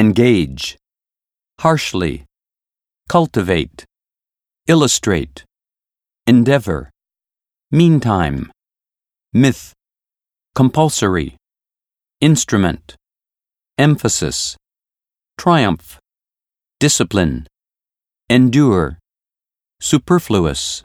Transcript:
engage, harshly, cultivate, illustrate, endeavor, meantime, myth, compulsory, instrument, emphasis, triumph, discipline, endure, superfluous,